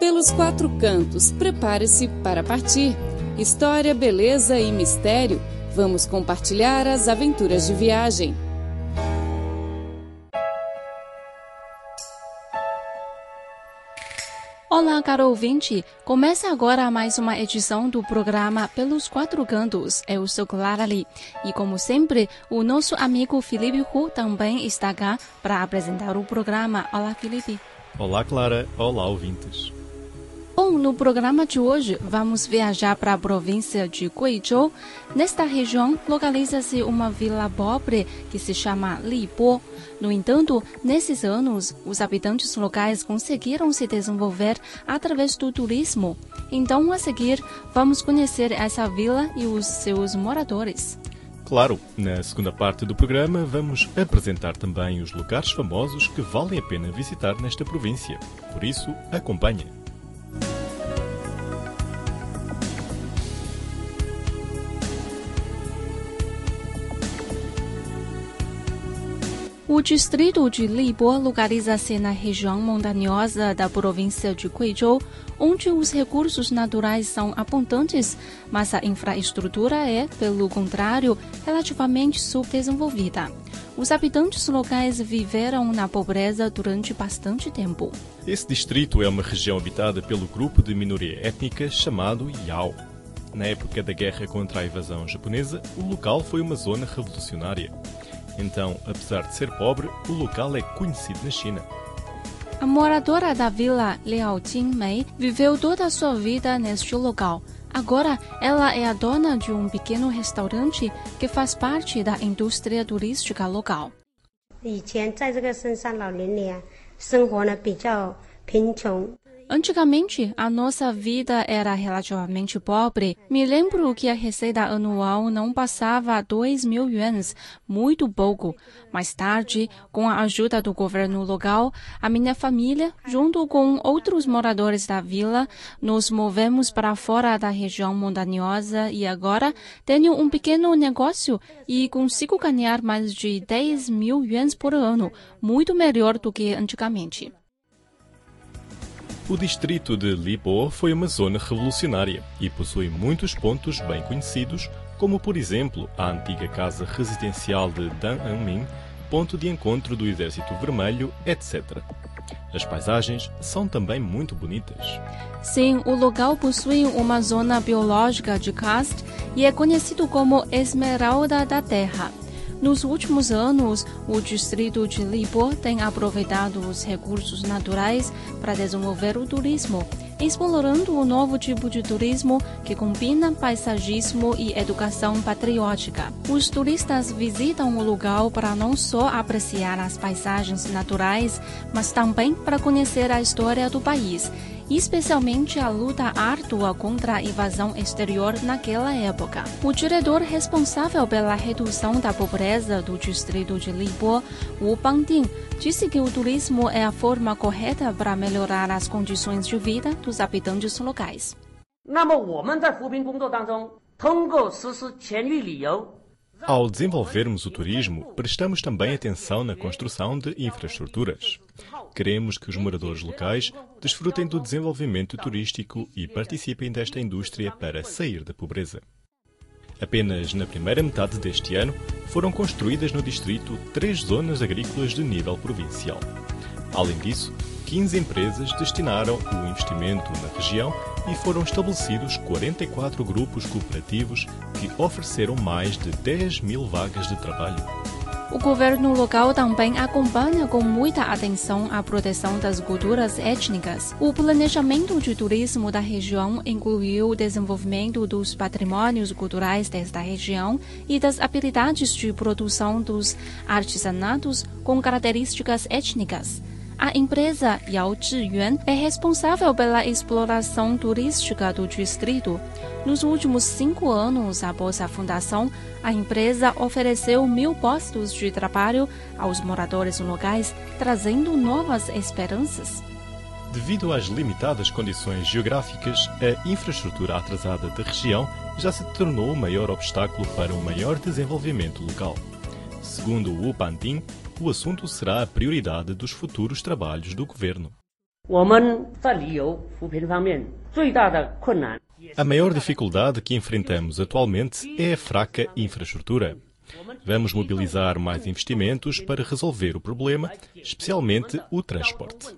Pelos quatro cantos, prepare-se para partir. História, beleza e mistério. Vamos compartilhar as aventuras de viagem. Olá, caro ouvinte! Começa agora mais uma edição do programa Pelos Quatro Cantos. Eu sou Clara Lee. E, como sempre, o nosso amigo Felipe Hu também está cá para apresentar o programa. Olá, Felipe. Olá, Clara. Olá, ouvintes. Bom, no programa de hoje vamos viajar para a província de Guizhou. Nesta região localiza-se uma vila pobre que se chama Libo. No entanto, nesses anos, os habitantes locais conseguiram se desenvolver através do turismo. Então, a seguir, vamos conhecer essa vila e os seus moradores. Claro, na segunda parte do programa vamos apresentar também os lugares famosos que valem a pena visitar nesta província. Por isso, acompanhe. O distrito de Libo localiza-se na região montanhosa da província de Guizhou, onde os recursos naturais são abundantes, mas a infraestrutura é, pelo contrário, relativamente subdesenvolvida. Os habitantes locais viveram na pobreza durante bastante tempo. Esse distrito é uma região habitada pelo grupo de minoria étnica chamado Yao. Na época da guerra contra a invasão japonesa, o local foi uma zona revolucionária. Então, apesar de ser pobre, o local é conhecido na China. A moradora da vila Liao Jingmei viveu toda a sua vida neste local. Agora, ela é a dona de um pequeno restaurante que faz parte da indústria turística local. 以前在这个深山老林里啊，生活呢比较贫穷， Antigamente, a nossa vida era relativamente pobre. Me lembro que a receita anual não passava 2 mil yuans, muito pouco. Mais tarde, com a ajuda do governo local, a minha família, junto com outros moradores da vila, nos movemos para fora da região montanhosa e agora tenho um pequeno negócio e consigo ganhar mais de 10 mil yuans por ano, muito melhor do que antigamente. O distrito de Libo foi uma zona revolucionária e possui muitos pontos bem conhecidos, como por exemplo a antiga casa residencial de Dan Anmin, ponto de encontro do Exército Vermelho, etc. As paisagens são também muito bonitas. Sim, o local possui uma zona biológica de karst e é conhecido como Esmeralda da Terra. Nos últimos anos, o distrito de Libo tem aproveitado os recursos naturais para desenvolver o turismo, explorando um novo tipo de turismo que combina paisagismo e educação patriótica. Os turistas visitam o lugar para não só apreciar as paisagens naturais, mas também para conhecer a história do país especialmente a luta árdua contra a invasão exterior naquela época. O diretor responsável pela redução da pobreza do distrito de Libo, Wu Bangding, disse que o turismo é a forma correta para melhorar as condições de vida dos habitantes locais. 那么我们在扶贫工作当中，通过实施全域旅游， Ao desenvolvermos o turismo, prestamos também atenção na construção de infraestruturas. Queremos que os moradores locais desfrutem do desenvolvimento turístico e participem desta indústria para sair da pobreza. Apenas na primeira metade deste ano foram construídas no distrito três zonas agrícolas de nível provincial. Além disso, 15 empresas destinaram o investimento na região e foram estabelecidos 44 grupos cooperativos que ofereceram mais de 10 mil vagas de trabalho. O governo local também acompanha com muita atenção a proteção das culturas étnicas. O planejamento de turismo da região incluiu o desenvolvimento dos patrimônios culturais desta região e das habilidades de produção dos artesanatos com características étnicas. A empresa Yao Zhiyuan é responsável pela exploração turística do distrito. Nos últimos cinco anos após a fundação, a empresa ofereceu mil postos de trabalho aos moradores locais, trazendo novas esperanças. Devido às limitadas condições geográficas, a infraestrutura atrasada da região já se tornou o maior obstáculo para um maior desenvolvimento local. Segundo Wu Pantin, o assunto será a prioridade dos futuros trabalhos do governo. A maior dificuldade que enfrentamos atualmente é a fraca infraestrutura. Vamos mobilizar mais investimentos para resolver o problema, especialmente o transporte.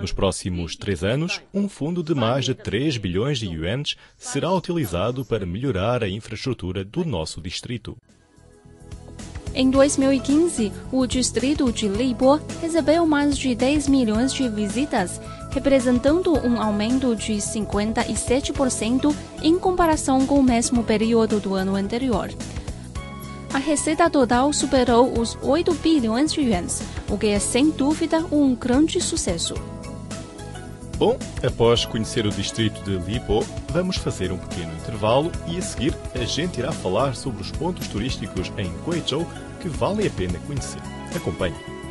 Nos próximos três anos, um fundo de mais de 3 bilhões de yuans será utilizado para melhorar a infraestrutura do nosso distrito. Em 2015, o distrito de Libo recebeu mais de 10 milhões de visitas, representando um aumento de 57% em comparação com o mesmo período do ano anterior. A receita total superou os 8 bilhões de yuans, o que é sem dúvida um grande sucesso. Bom, após conhecer o distrito de Lipo, vamos fazer um pequeno intervalo e a seguir a gente irá falar sobre os pontos turísticos em Guizhou que valem a pena conhecer. Acompanhe.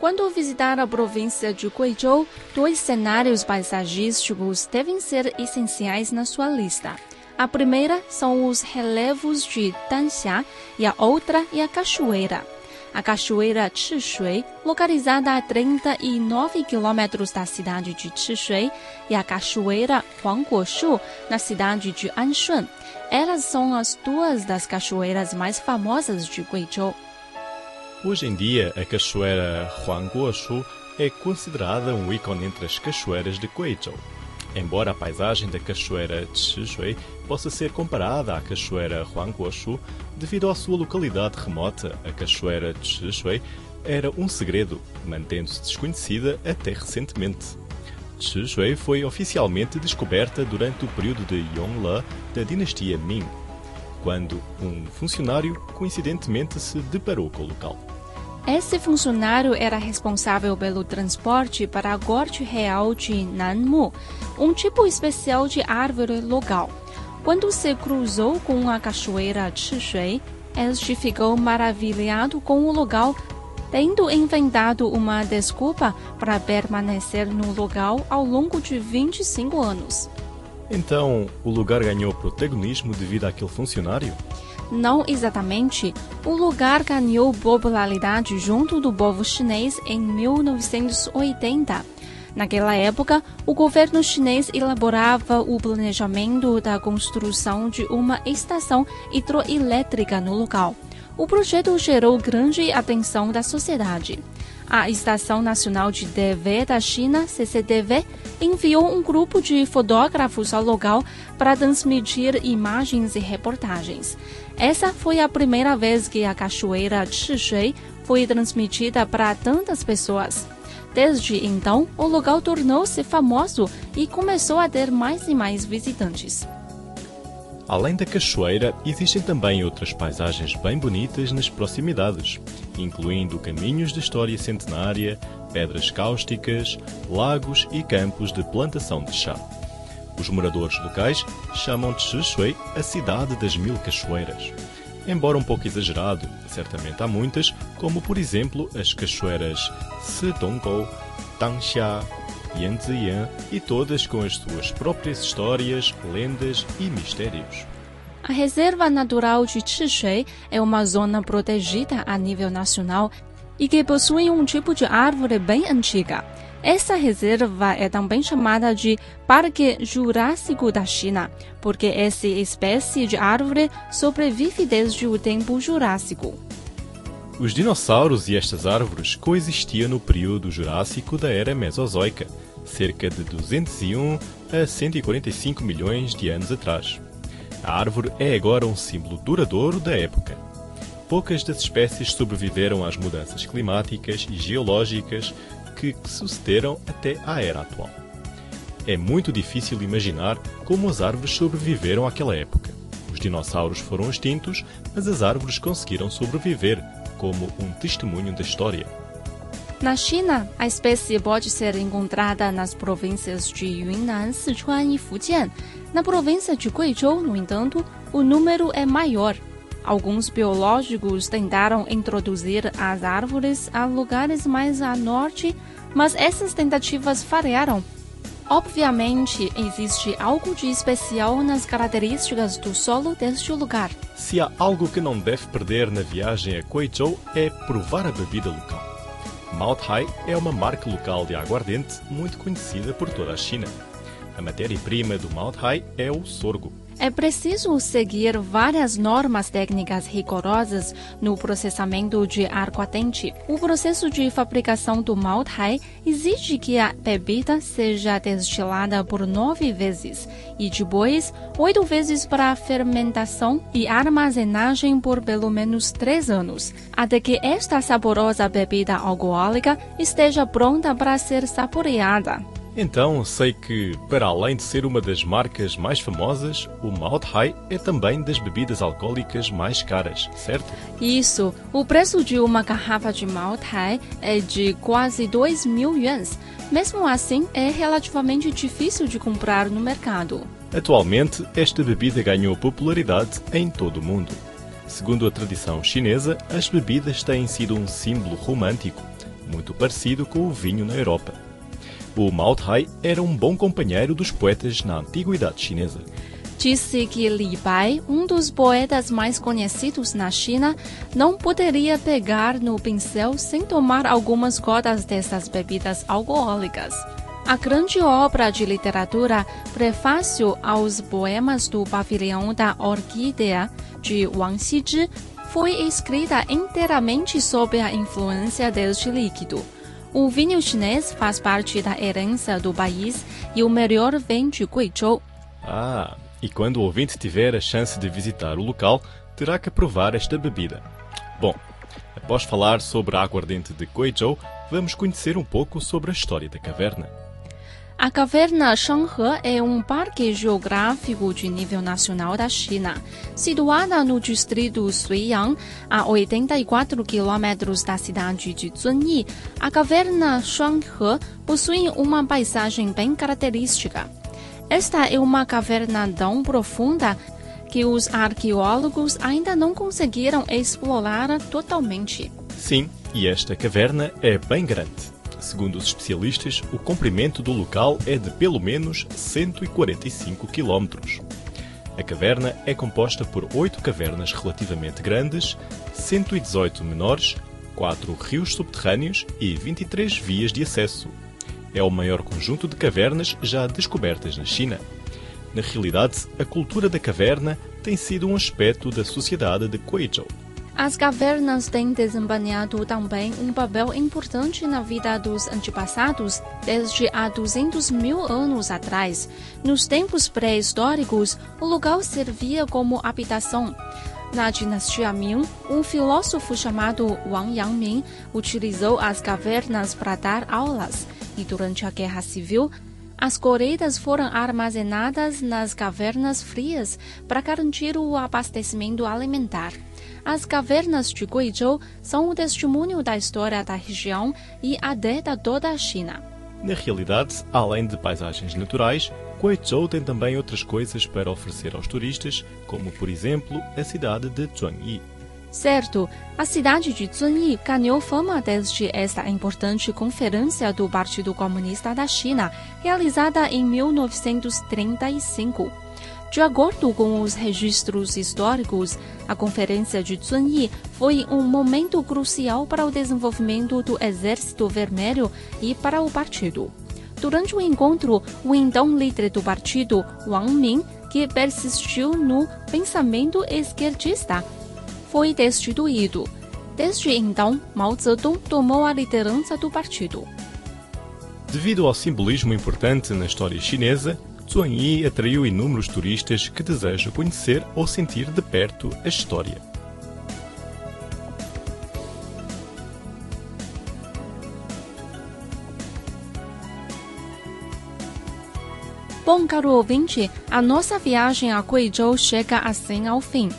Quando visitar a província de Guizhou, dois cenários paisagísticos devem ser essenciais na sua lista. A primeira são os relevos de Danxia e a outra é a cachoeira. A cachoeira Chishui, localizada a 39 quilômetros da cidade de Chishui, e a cachoeira Huangguoshu, na cidade de Anshun. Elas são as duas das cachoeiras mais famosas de Guizhou. Hoje em dia, a cachoeira Huangguoshu é considerada um ícone entre as cachoeiras de Guizhou. Embora a paisagem da cachoeira Chishui possa ser comparada à cachoeira Huangguoshu, devido à sua localidade remota, a cachoeira Chishui era um segredo, mantendo-se desconhecida até recentemente. Chishui foi oficialmente descoberta durante o período de Yongle da dinastia Ming, quando um funcionário coincidentemente se deparou com o local. Esse funcionário era responsável pelo transporte para a Corte Real de Nanmu, um tipo especial de árvore local. Quando se cruzou com a cachoeira Chishui, este ficou maravilhado com o local, tendo inventado uma desculpa para permanecer no local ao longo de 25 anos. Então, o lugar ganhou protagonismo devido àquele funcionário? Não exatamente. O lugar ganhou popularidade junto do povo chinês em 1980. Naquela época, o governo chinês elaborava o planejamento da construção de uma estação hidroelétrica no local. O projeto gerou grande atenção da sociedade. A Estação Nacional de TV da China, CCTV, enviou um grupo de fotógrafos ao local para transmitir imagens e reportagens. Essa foi a primeira vez que a cachoeira Chishui foi transmitida para tantas pessoas. Desde então, o local tornou-se famoso e começou a ter mais e mais visitantes. Além da cachoeira, existem também outras paisagens bem bonitas nas proximidades, incluindo caminhos de história centenária, pedras cáusticas, lagos e campos de plantação de chá. Os moradores locais chamam de Shishui a cidade das mil cachoeiras. Embora um pouco exagerado, certamente há muitas, como por exemplo as cachoeiras Sedongou, Tangxia, Yanziyan e todas com as suas próprias histórias, lendas e mistérios. A Reserva Natural de Chishui é uma zona protegida a nível nacional e que possui um tipo de árvore bem antiga. Essa reserva é também chamada de Parque Jurássico da China, porque essa espécie de árvore sobrevive desde o tempo Jurássico. Os dinossauros e estas árvores coexistiam no período Jurássico da Era Mesozoica, cerca de 201 a 145 milhões de anos atrás. A árvore é agora um símbolo duradouro da época. Poucas das espécies sobreviveram às mudanças climáticas e geológicas que sucederam até à era atual. É muito difícil imaginar como as árvores sobreviveram àquela época. Os dinossauros foram extintos, mas as árvores conseguiram sobreviver como um testemunho da história. Na China, a espécie pode ser encontrada nas províncias de Yunnan, Sichuan e Fujian. Na província de Guizhou, no entanto, o número é maior. Alguns biológicos tentaram introduzir as árvores a lugares mais a norte, mas essas tentativas falharam. Obviamente, existe algo de especial nas características do solo deste lugar. Se há algo que não deve perder na viagem a Guizhou é provar a bebida local. Mount Hai é uma marca local de aguardente muito conhecida por toda a China. A matéria-prima do Mount Hai é o sorgo. É preciso seguir várias normas técnicas rigorosas no processamento de aguardente. O processo de fabricação do Maltai exige que a bebida seja destilada por nove vezes e depois oito vezes para fermentação e armazenagem por pelo menos três anos, até que esta saborosa bebida alcoólica esteja pronta para ser saboreada. Então, sei que, para além de ser uma das marcas mais famosas, o Mount Hai é também das bebidas alcoólicas mais caras, certo? Isso. O preço de uma garrafa de Mount Hai é de quase 2 mil yuans. Mesmo assim, é relativamente difícil de comprar no mercado. Atualmente, esta bebida ganhou popularidade em todo o mundo. Segundo a tradição chinesa, as bebidas têm sido um símbolo romântico, muito parecido com o vinho na Europa. O Mao Tai era um bom companheiro dos poetas na antiguidade chinesa. Disse que Li Bai, um dos poetas mais conhecidos na China, não poderia pegar no pincel sem tomar algumas gotas dessas bebidas alcoólicas. A grande obra de literatura, Prefácio aos Poemas do Pavilhão da Orquídea, de Wang Xizhi, foi escrita inteiramente sob a influência deste líquido. O vinho chinês faz parte da herança do país e o melhor vem de Guizhou. Ah, e quando o ouvinte tiver a chance de visitar o local, terá que provar esta bebida. Bom, após falar sobre a aguardente de Guizhou, vamos conhecer um pouco sobre a história da caverna. A caverna Shanghe é um parque geográfico de nível nacional da China, situada no distrito Suiyang, a 84 quilômetros da cidade de Zunyi. A caverna Shanghe possui uma paisagem bem característica. Esta é uma caverna tão profunda que os arqueólogos ainda não conseguiram explorar totalmente. Sim, e esta caverna é bem grande. Segundo os especialistas, o comprimento do local é de pelo menos 145 km. A caverna é composta por oito cavernas relativamente grandes, 118 menores, quatro rios subterrâneos e 23 vias de acesso. É o maior conjunto de cavernas já descobertas na China. Na realidade, a cultura da caverna tem sido um aspecto da sociedade de Guizhou. As cavernas têm desempenhado também um papel importante na vida dos antepassados desde há 200 mil anos atrás. Nos tempos pré-históricos, o lugar servia como habitação. Na dinastia Ming, um filósofo chamado Wang Yangming utilizou as cavernas para dar aulas, e durante a Guerra Civil, as colheitas foram armazenadas nas cavernas frias para garantir o abastecimento alimentar. As cavernas de Guizhou são o testemunho da história da região e até da toda a China. Na realidade, além de paisagens naturais, Guizhou tem também outras coisas para oferecer aos turistas, como por exemplo a cidade de Zhuangyi. Certo, a cidade de Zunyi ganhou fama desde esta importante conferência do Partido Comunista da China, realizada em 1935. De acordo com os registros históricos, a Conferência de Zunyi foi um momento crucial para o desenvolvimento do Exército Vermelho e para o partido. Durante o encontro, o então líder do partido, Wang Min, que persistiu no pensamento esquerdista, foi destituído. Desde então, Mao Zedong tomou a liderança do partido. Devido ao simbolismo importante na história chinesa, Zhuangyi atraiu inúmeros turistas que desejam conhecer ou sentir de perto a história. Bom, caro ouvinte, a nossa viagem a Guizhou chega assim ao fim.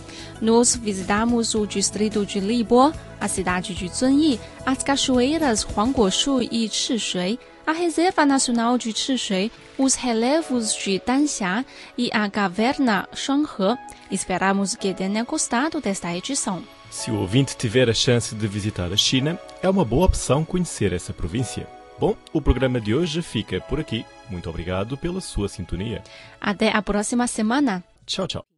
Nós visitamos o distrito de Libo, a cidade de Zunyi, as cachoeiras Huangguoshu e Chishui, a Reserva Nacional de Chishui, os relevos de Danxia e a caverna Shanghe. Esperamos que tenha gostado desta edição. Se o ouvinte tiver a chance de visitar a China, é uma boa opção conhecer essa província. Bom, o programa de hoje fica por aqui. Muito obrigado pela sua sintonia. Até a próxima semana. Tchau, tchau.